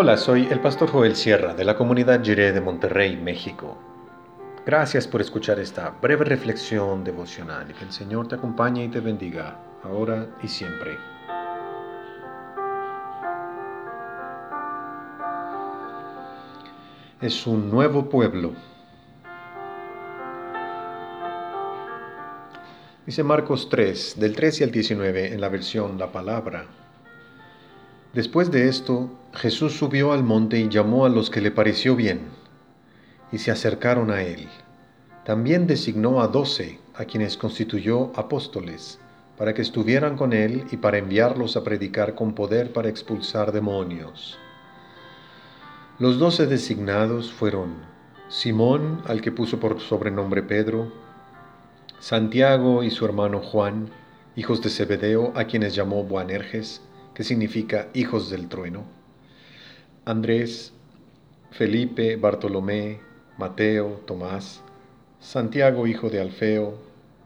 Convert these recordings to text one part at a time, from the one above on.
Hola, soy el pastor Joel Sierra de la comunidad Jiré de Monterrey, México. Gracias por escuchar esta breve reflexión devocional y que el Señor te acompañe y te bendiga, ahora y siempre. Es un nuevo pueblo. Dice Marcos 3, del 13 al 19 en la versión La Palabra. Después de esto, Jesús subió al monte y llamó a los que le pareció bien, y se acercaron a él. También designó a doce, a quienes constituyó apóstoles, para que estuvieran con él y para enviarlos a predicar con poder para expulsar demonios. Los doce designados fueron Simón, al que puso por sobrenombre Pedro, Santiago y su hermano Juan, hijos de Zebedeo, a quienes llamó Boanerges, que significa hijos del trueno, Andrés, Felipe, Bartolomé, Mateo, Tomás, Santiago hijo de Alfeo,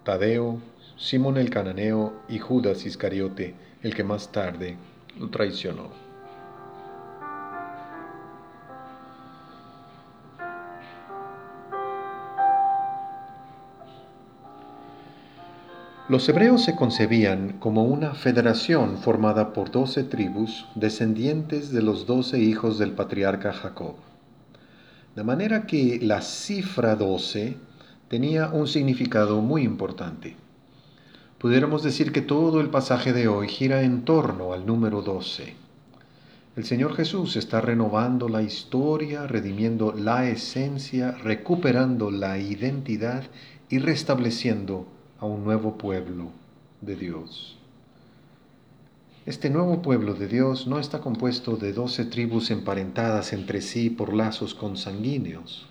Tadeo, Simón el cananeo y Judas Iscariote, el que más tarde lo traicionó. Los hebreos se concebían como una federación formada por doce tribus descendientes de los doce hijos del patriarca Jacob. De manera que la cifra doce tenía un significado muy importante. Pudiéramos decir que todo el pasaje de hoy gira en torno al número doce. El Señor Jesús está renovando la historia, redimiendo la esencia, recuperando la identidad y restableciendo a un nuevo pueblo de Dios. Este nuevo pueblo de Dios no está compuesto de doce tribus emparentadas entre sí por lazos consanguíneos.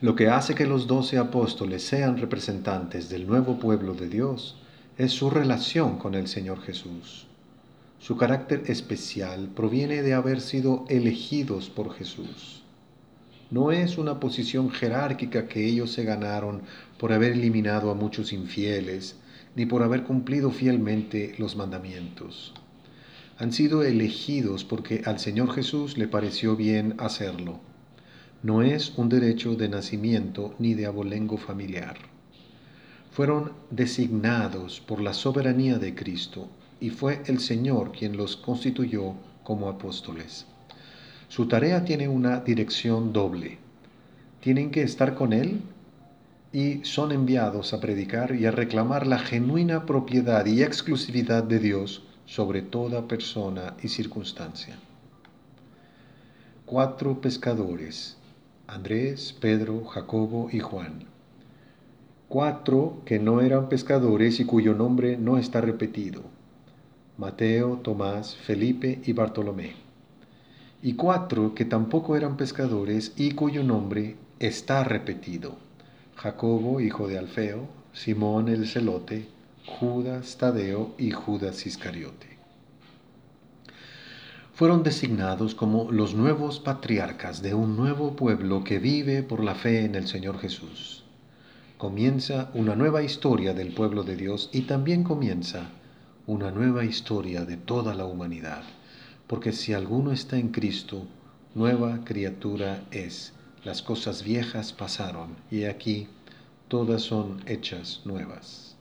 Lo que hace que los doce apóstoles sean representantes del nuevo pueblo de Dios es su relación con el Señor Jesús. Su carácter especial proviene de haber sido elegidos por Jesús no es una posición jerárquica que ellos se ganaron por haber eliminado a muchos infieles, ni por haber cumplido fielmente los mandamientos. Han sido elegidos porque al Señor Jesús le pareció bien hacerlo. No es un derecho de nacimiento ni de abolengo familiar. Fueron designados por la soberanía de Cristo y fue el Señor quien los constituyó como apóstoles. Su tarea tiene una dirección doble. Tienen que estar con Él y son enviados a predicar y a reclamar la genuina propiedad y exclusividad de Dios sobre toda persona y circunstancia. Cuatro pescadores, Andrés, Pedro, Jacobo y Juan. Cuatro que no eran pescadores y cuyo nombre no está repetido. Mateo, Tomás, Felipe y Bartolomé y cuatro que tampoco eran pescadores y cuyo nombre está repetido. Jacobo, hijo de Alfeo, Simón el celote, Judas Tadeo y Judas Iscariote. Fueron designados como los nuevos patriarcas de un nuevo pueblo que vive por la fe en el Señor Jesús. Comienza una nueva historia del pueblo de Dios y también comienza una nueva historia de toda la humanidad porque si alguno está en Cristo, nueva criatura es. Las cosas viejas pasaron y aquí todas son hechas nuevas.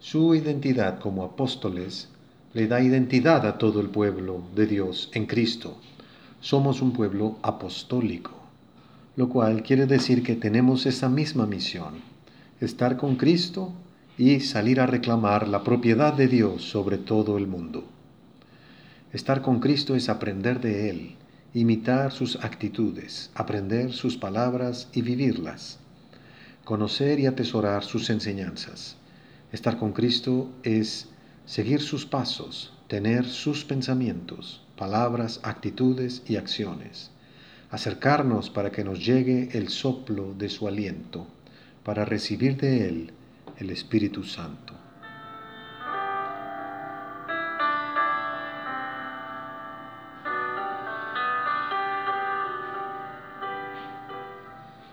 Su identidad como apóstoles le da identidad a todo el pueblo de Dios en Cristo. Somos un pueblo apostólico, lo cual quiere decir que tenemos esa misma misión, estar con Cristo y salir a reclamar la propiedad de Dios sobre todo el mundo. Estar con Cristo es aprender de Él, imitar sus actitudes, aprender sus palabras y vivirlas, conocer y atesorar sus enseñanzas. Estar con Cristo es seguir sus pasos, tener sus pensamientos, palabras, actitudes y acciones. Acercarnos para que nos llegue el soplo de su aliento, para recibir de Él el Espíritu Santo.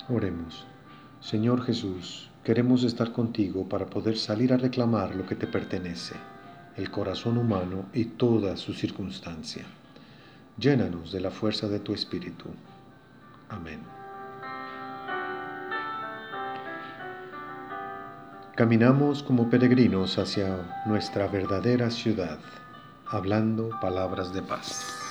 Oremos. Señor Jesús, queremos estar contigo para poder salir a reclamar lo que te pertenece, el corazón humano y toda su circunstancia. Llénanos de la fuerza de tu Espíritu. Amén. Caminamos como peregrinos hacia nuestra verdadera ciudad, hablando palabras de paz.